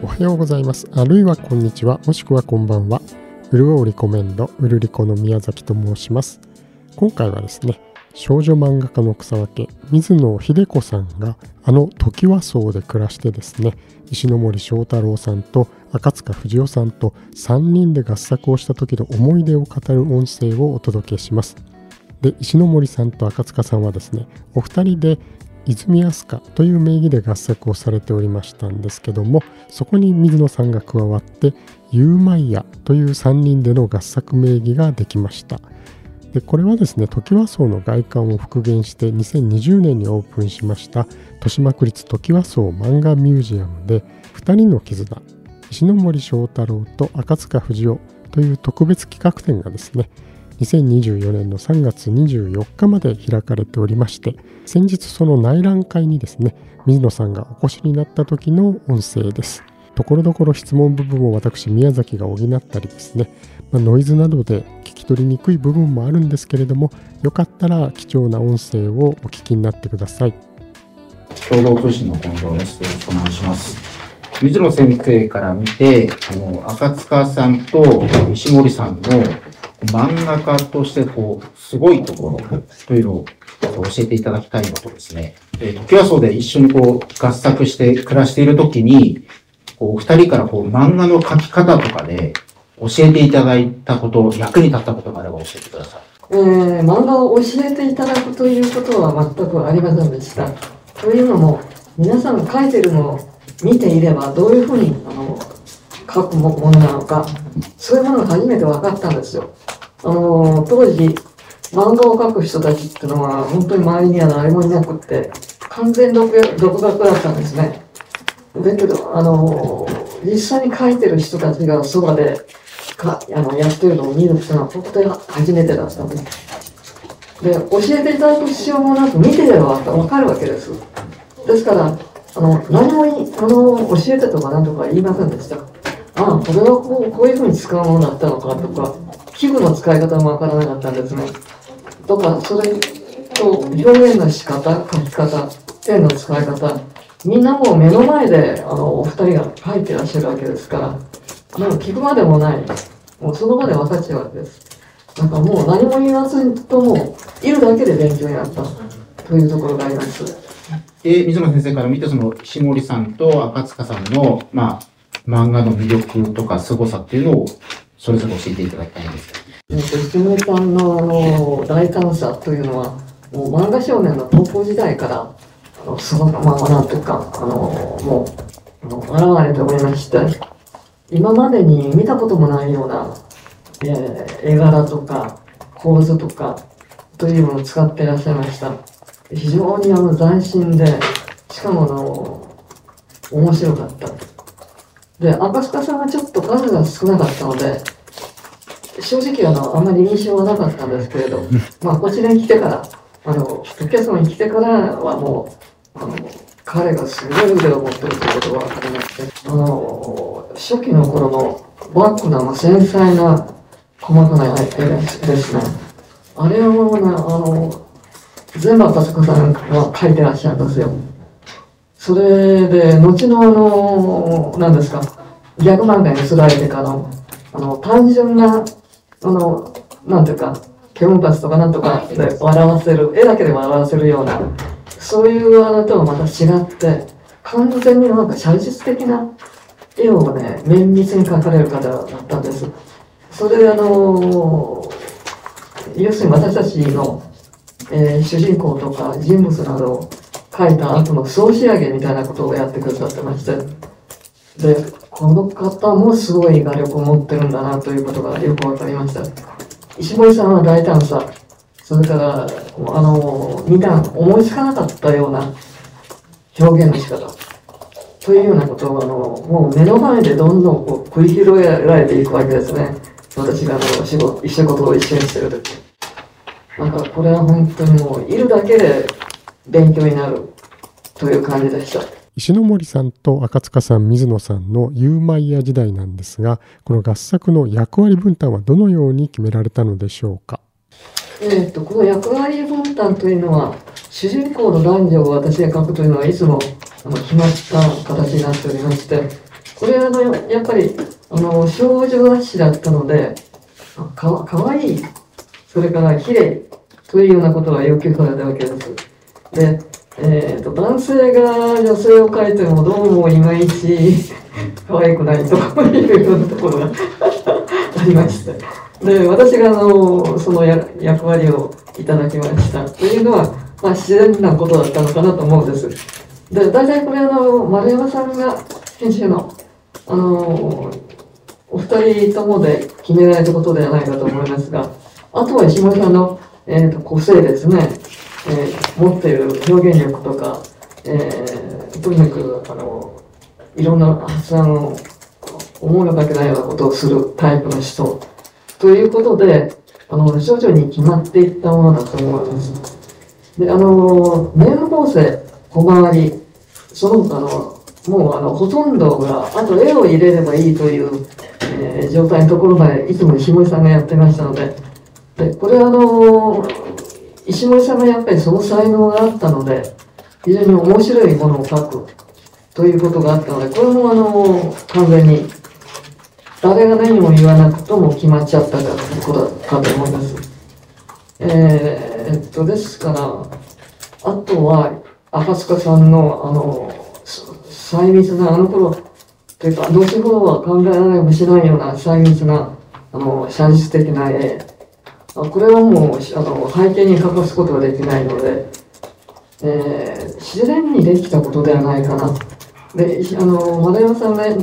おはようございます。あるいはこんにちは、もしくはこんばんは。うるおリコメンド、うるりこの宮崎と申します。今回はですね、少女漫画家の草分け、水野秀子さんがあの時和荘で暮らしてですね、石森章太郎さんと赤塚不二夫さんと3人で合作をした時の思い出を語る音声をお届けします。で、石森さんと赤塚さんはですね、お二人で泉飛鳥という名義で合作をされておりましたんですけどもそこに水野さんが加わってユーマイヤという3人での合作名義ができました。でこれはですねトキワ荘の外観を復元して2020年にオープンしました豊島区立トキワ荘漫画ミュージアムで2人の絆石森章太郎と赤塚不二夫という特別企画展がですね2024年の3月24日まで開かれておりまして先日その内覧会にですね水野さんがお越しになった時の音声ですところどころ質問部分を私宮崎が補ったりですね、まあ、ノイズなどで聞き取りにくい部分もあるんですけれどもよかったら貴重な音声をお聞きになってください共同通信の近藤です。よろしくお願いします。水野先生から見て、あの赤塚さんと石森さんの漫画家としてこう、すごいところというのを教えていただきたいのとですね、え、時はそうで一緒にこう合作して暮らしているときに、こう、二人からこう漫画の描き方とかで教えていただいたこと、役に立ったことがあれば教えてください。えー、漫画を教えていただくということは全くありませんでした。というのも、皆さんが書いてるのを見ていれば、どういうふうにあの書くものなのか、そういうものが初めて分かったんですよ。あの当時、漫画を描く人たちっていうのは、本当に周りには誰もいなくって、完全独独学だったんですね。だけど、あの実際に描いてる人たちがそばでかあのやってるのを見るっていうのは、本当に初めてだったんです。で、教えていただく必要もなく、見てればわかるわけです。ですから、あの何もあの教えてとか何とか言いませんでした。あ、これはこうこういうふうに使うものだったのかとか、器具の使い方もわからなかったんですね。とか、それと表現の仕方、書き方、ペンの使い方、みんなもう目の前であのお二人が書いてらっしゃるわけですから、もう聞くまでもない、もうその場で分かっちゃうわけです。なんかもう何も言わずとも、いるだけで勉強になったというところがあります。で、水野先生から見て、その、石森さんと赤塚さんの、まあ、漫画の魅力とか凄さっていうのをそれぞれ教えていただきたいんですえっと、石森さんのあの大胆さというのは、もう漫画少年の高校時代から、あのそのままなんというか、あのもう、現れておりまして、今までに見たこともないような、えー、絵柄とか構図とかというものを使っていらっしゃいました。非常にあの斬新で、しかもあの、面白かった。で、赤塚さんはちょっと数が少なかったので、正直あの、あんまり印象はなかったんですけれど、まあ、こちらに来てから、あの、お客様に来てからはもう、あの、彼がすごい腕を持ってるということが分かりまして、あの、初期の頃のバックな繊細な細かな絵ですね。あれはもうね、あの、全部赤塚さんが描いてらっしゃるんですよ。それで、後のあの、何ですか、ギャグ漫画にすられてからの、あの、単純な、あの、なんていうか、煙パスとかなんとかで笑わせる、絵だけで笑わせるような、そういうあのとはまた違って、完全になんか写実的な絵をね、綿密に描かれる方だったんです。それであの、要するに私たちの、えー、主人公とか人物などを書いた後の総仕上げみたいなことをやってくださってまして、で、この方もすごい画力を持ってるんだなということがよくわかりました。石森さんは大胆さ、それから、あの、見た、思いつかなかったような表現の仕方。というようなことを、あの、もう目の前でどんどんこう繰り広げられていくわけですね。私があの仕事、仕事を一緒にしてるとき。なんかこれは本当にもういるだけで勉強になるという感じでした。石森さんと赤塚さん、水野さんのユーマイヤ時代なんですが、この合作の役割分担はどのように決められたのでしょうか？えーと、この役割分担というのは、主人公の男女を私が書くというのはいつもあの決まった形になっておりまして、これあの、やっぱり、あの、少女雑誌だったので、かわかわいい、それから綺麗というようなことが要求されたわけです。で、えっ、と、男性が女性を描いてもどうもいまいち可愛くないというようなところが ありまして。で、私があの、そのや役割をいただきましたというのは、まあ自然なことだったのかなと思うんです。で、大体これあの、丸山さんが編集の、あの、お二人ともで決められたことではないかと思いますが、あとは石森さんの、えー、と個性ですね、えー持っている表現力とか、えーとにかくあのいろんな発案を思いのかけないようなことをするタイプの人ということであの徐々に決まっていったものだと思います。であのメール構成小回りその他のもうあのほとんどがあと絵を入れればいいという、えー状態のところまでいつも石森さんがやってましたのででこれあの石森さんがやっぱりその才能があったので非常に面白いものを書くということがあったのでこれもあの完全に誰が何も言わなくとも決まっちゃったかということかと思います。えー、っとですからあとは赤塚さんのあの細密なあの頃というか後ほどは考えられもしないような細密なあの写実的な絵これはもうあの背景に欠かすことができないので、えー自然にできたことではないかな。で、あの、丸山さんね、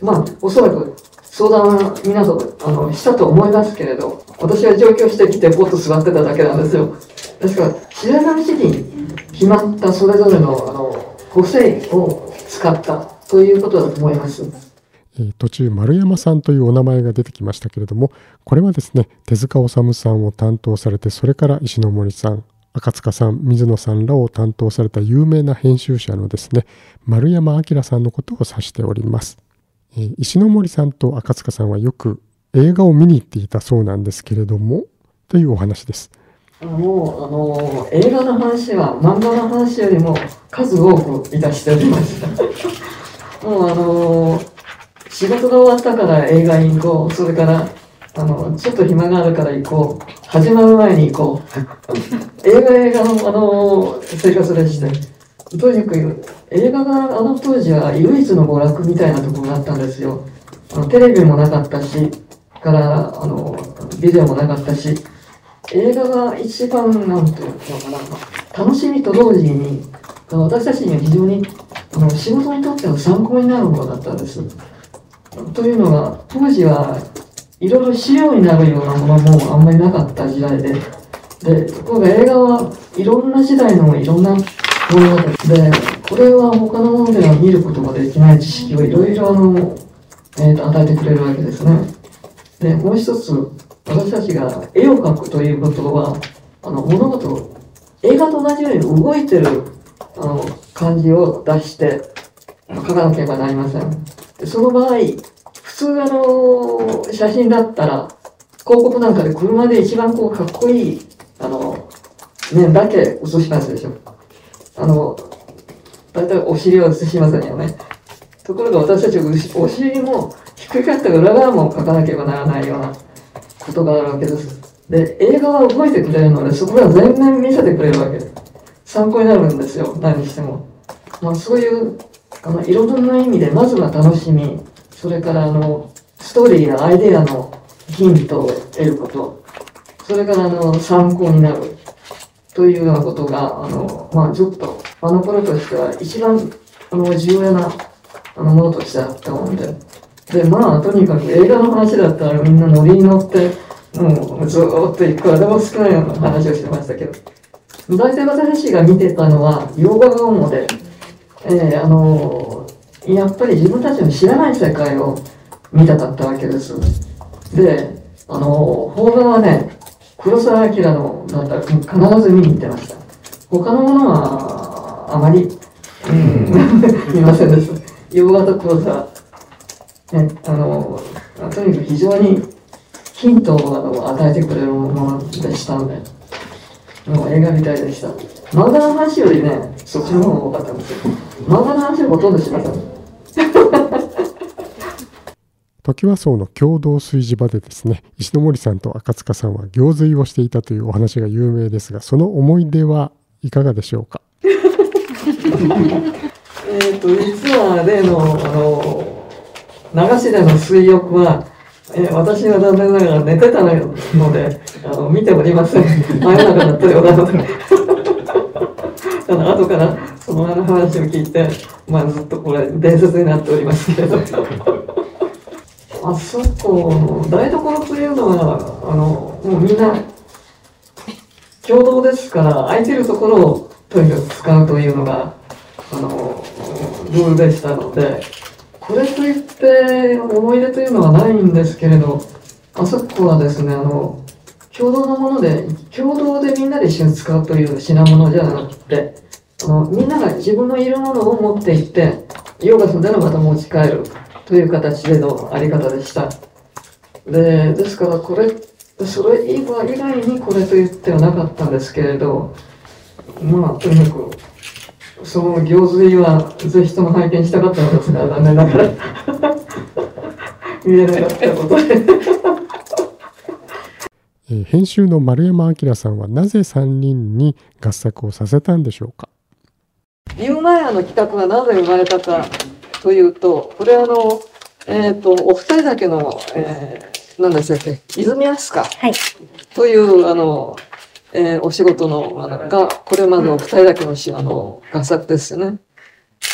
まあ、おそらく相談皆さんあのしたと思いますけれど、私は上京してきてポッと座ってただけなんですよ。ですから、自然なうちに決まったそれぞれのあの個性を使ったということだと思います。え途中丸山さんというお名前が出てきましたけれどもこれはですね手塚治虫さんを担当されてそれから石森さん赤塚さん水野さんらを担当された有名な編集者のですね丸山明さんのことを指しております、え石森さんと赤塚さんはよく映画を見に行っていたそうなんですけれどもというお話ですもうあの映画の話は漫画の話よりも数多くいたしておりました。もうあの仕事が終わったから映画に行こう、それからあのちょっと暇があるから行こう、始まる前に行こう。映画映画のあの生活でして、とにかく映画があの当時は唯一の娯楽みたいなところがあったんですよ。あのテレビもなかったし、からあのビデオもなかったし、映画が一番なんていうのかな楽しみと同時に私たちには非常にあの仕事にとっての参考になるものだったんです。というのが当時はいろいろ資料になるようなものもあんまりなかった時代ででところが映画はいろんな時代のいろんな物語でこれは他のものでは見ることができない知識をいろいろあの、えーと与えてくれるわけですね。でもう一つ私たちが絵を描くということはあの物事映画と同じように動いてるあの感じを出して描かなければなりませんでその場合通あの写真だったら広告なんかで車で一番こうかっこいいあの面だけ写しますでしょあの大体お尻を写しませんよねところが私たちお尻もひっくり返った裏側も描かなければならないようなことがあるわけです。で、映画は動いてくれるので、そこが全面見せてくれるわけです。参考になるんですよ、何にしても。まあ、そういう、あの、いろんな意味で、まずは楽しみ、それから、あの、ストーリーやアイデアのヒントを得ること、それから、あの、参考になる、というようなことが、あの、まあ、ちょっと、あの頃としては、一番、あの、重要な、あの、ものとしてあったもんで、で、まあ、とにかく映画の話だったらみんなノリに乗って、もうずーっといくらでも少ないような話をしてましたけど、大体私が見てたのは、洋画が主で、えーあのーやっぱり自分たちの知らない世界を見たかったわけです。で、あのー邦画はね、黒澤明のだったら必ず見に行ってました。他のものは、あまり、うん、見ませんでした。洋画と黒澤。ね、あの、とにかく非常にヒントをあの与えてくれるものでしたので、もう映画みたいでした。漫画の話よりね、そっちの方が多かったんですよ。漫画の話はほとんどしません。トキワ荘の共同炊事場でですね石森さんと赤塚さんは行水をしていたというお話が有名ですがその思い出はいかがでしょうか？えっと実は例のあの流しでの水浴は、えー私は残念ながら寝てたのであの見ておりません。真夜中だったようなのであの後からその話を聞いて、まあ、ずっとこれ伝説になっておりますけれどあそこの台所というのはあのもうみんな共同ですから空いてるところをとにかく使うというのがあのルールでしたのでこれといって思い出というのはないんですけれどあそこはですねあの共同のもので共同でみんなで一緒に使うという品物じゃなくてあのみんなが自分のいるものを持って行って用が済んだらまた持ち帰るという形でのあり方でした。でですからこれそれ以外以外にこれと言ってはなかったんですけれどまあとにかくその行水はぜひとも拝見したかったのですが残念ながら 見えなかったことでえー編集の丸山明さんはなぜ3人に合作をさせたんでしょうか？ユーマヤの企画がなぜ生まれたかというとこれあのえっ、とお二人だけの、えー、何でしたっけ？泉飛鳥はい。という、あの、えーお仕事の、あの、が、これまでお二人だけのし、あの、合作ですよね。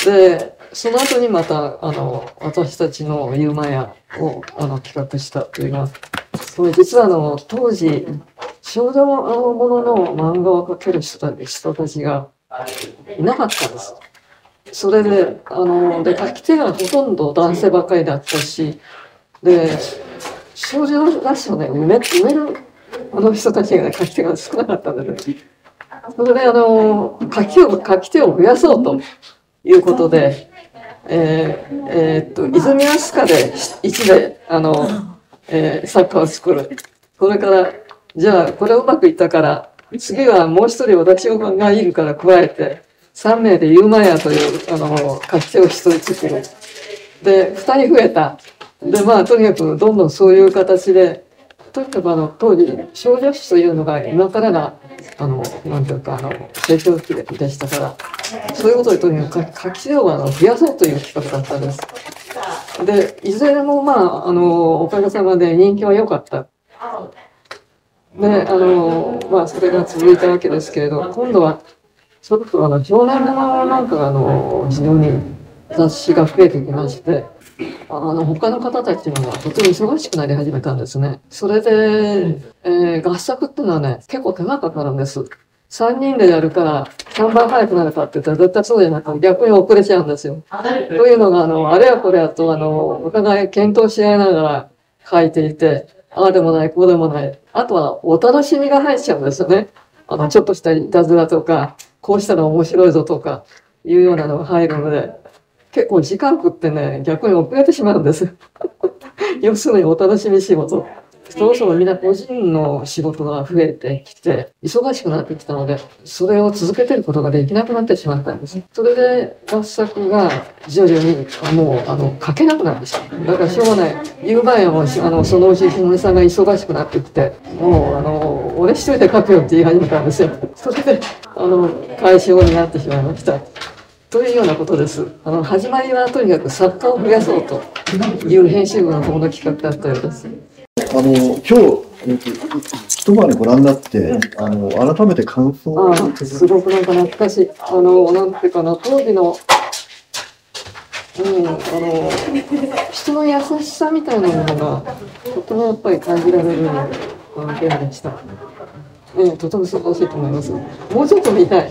で、その後にまた、あの、私たちのユーマヤを、あの、企画したというのは、それ実はあの、当時、少女ものの漫画を描ける人たち人たちがいなかったんです。それで、あの、で、書き手がほとんど男性ばかりだったし、で、少女雑誌をね、埋め、埋める、あの人たちが書き手が少なかったんです。それで、あの、書き手を、書き手を増やそうということで、えーえーっと、泉飛鳥で一で、あの、えー作家を作る。それから、じゃあ、これうまくいったから、次はもう一人私がいるから加えて、3名でユーマヤという、あの、書き手を一人作る。で、2人増えた。で、まあ、とにかく、どんどんそういう形で、とにかく、あの、当時、少女誌というのが、今からが、あの、なんていうか、あの、成長期でしたから、そういうことで、とにかく書き手をあの増やそうという企画だったんです。で、いずれも、まあ、あの、おかげさまで人気は良かった。で、あの、まあ、それが続いたわけですけれど、今度は、ちょっとあの、少年ものなんかが、あの、非常に雑誌が増えてきまして、あの、他の方たちもとても忙しくなり始めたんですね。それで、えー合作っていうのはね、結構手間かかるんです。3人でやるから、3番早くなるかって言ったら絶対そうじゃなくて逆に遅れちゃうんですよ。というのが、あの、あれやこれやと、あの、お互い検討し合いながら書いていて、ああでもない、こうでもない。あとは、お楽しみが入っちゃうんですよね。あの、ちょっとしたいたずらとか、こうしたら面白いぞとか、いうようなのが入るので、結構時間食ってね、逆に遅れてしまうんです。要するにお楽しみ仕事。そろそろみんな個人の仕事が増えてきて、忙しくなってきたので、それを続けてることができなくなってしまったんです。それで合作が徐々にもう、あの、書けなくなってしまう。だからしょうがない。言う前はもう、あの、そのうちひもりさんが忙しくなってきて、もう、あの、俺一人で書くよって言い始めたんですよ。それで、あの、解消になってしまいました。というようなことです。あの、始まりはとにかく作家を増やそうという編集部の方の企画だったようです。あの今日、えっと、一晩ご覧になって、あの改めて感想をすごくなんか懐かしい。あの、なんていうかな、当時の、うん、あの、人の優しさみたいなものが、とてもやっぱり感じられるあのゲームでした。ええ、とても素晴らしいと思います。もうちょっと見たい。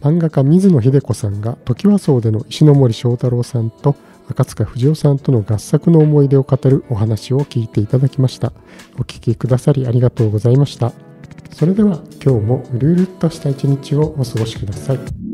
漫画家水野秀子さんがトキワ荘での石ノ森章太郎さんと赤塚不二夫さんとの合作の思い出を語るお話を聞いていただきました。お聞きくださりありがとうございました。それでは今日もうるうるっとした一日をお過ごしください。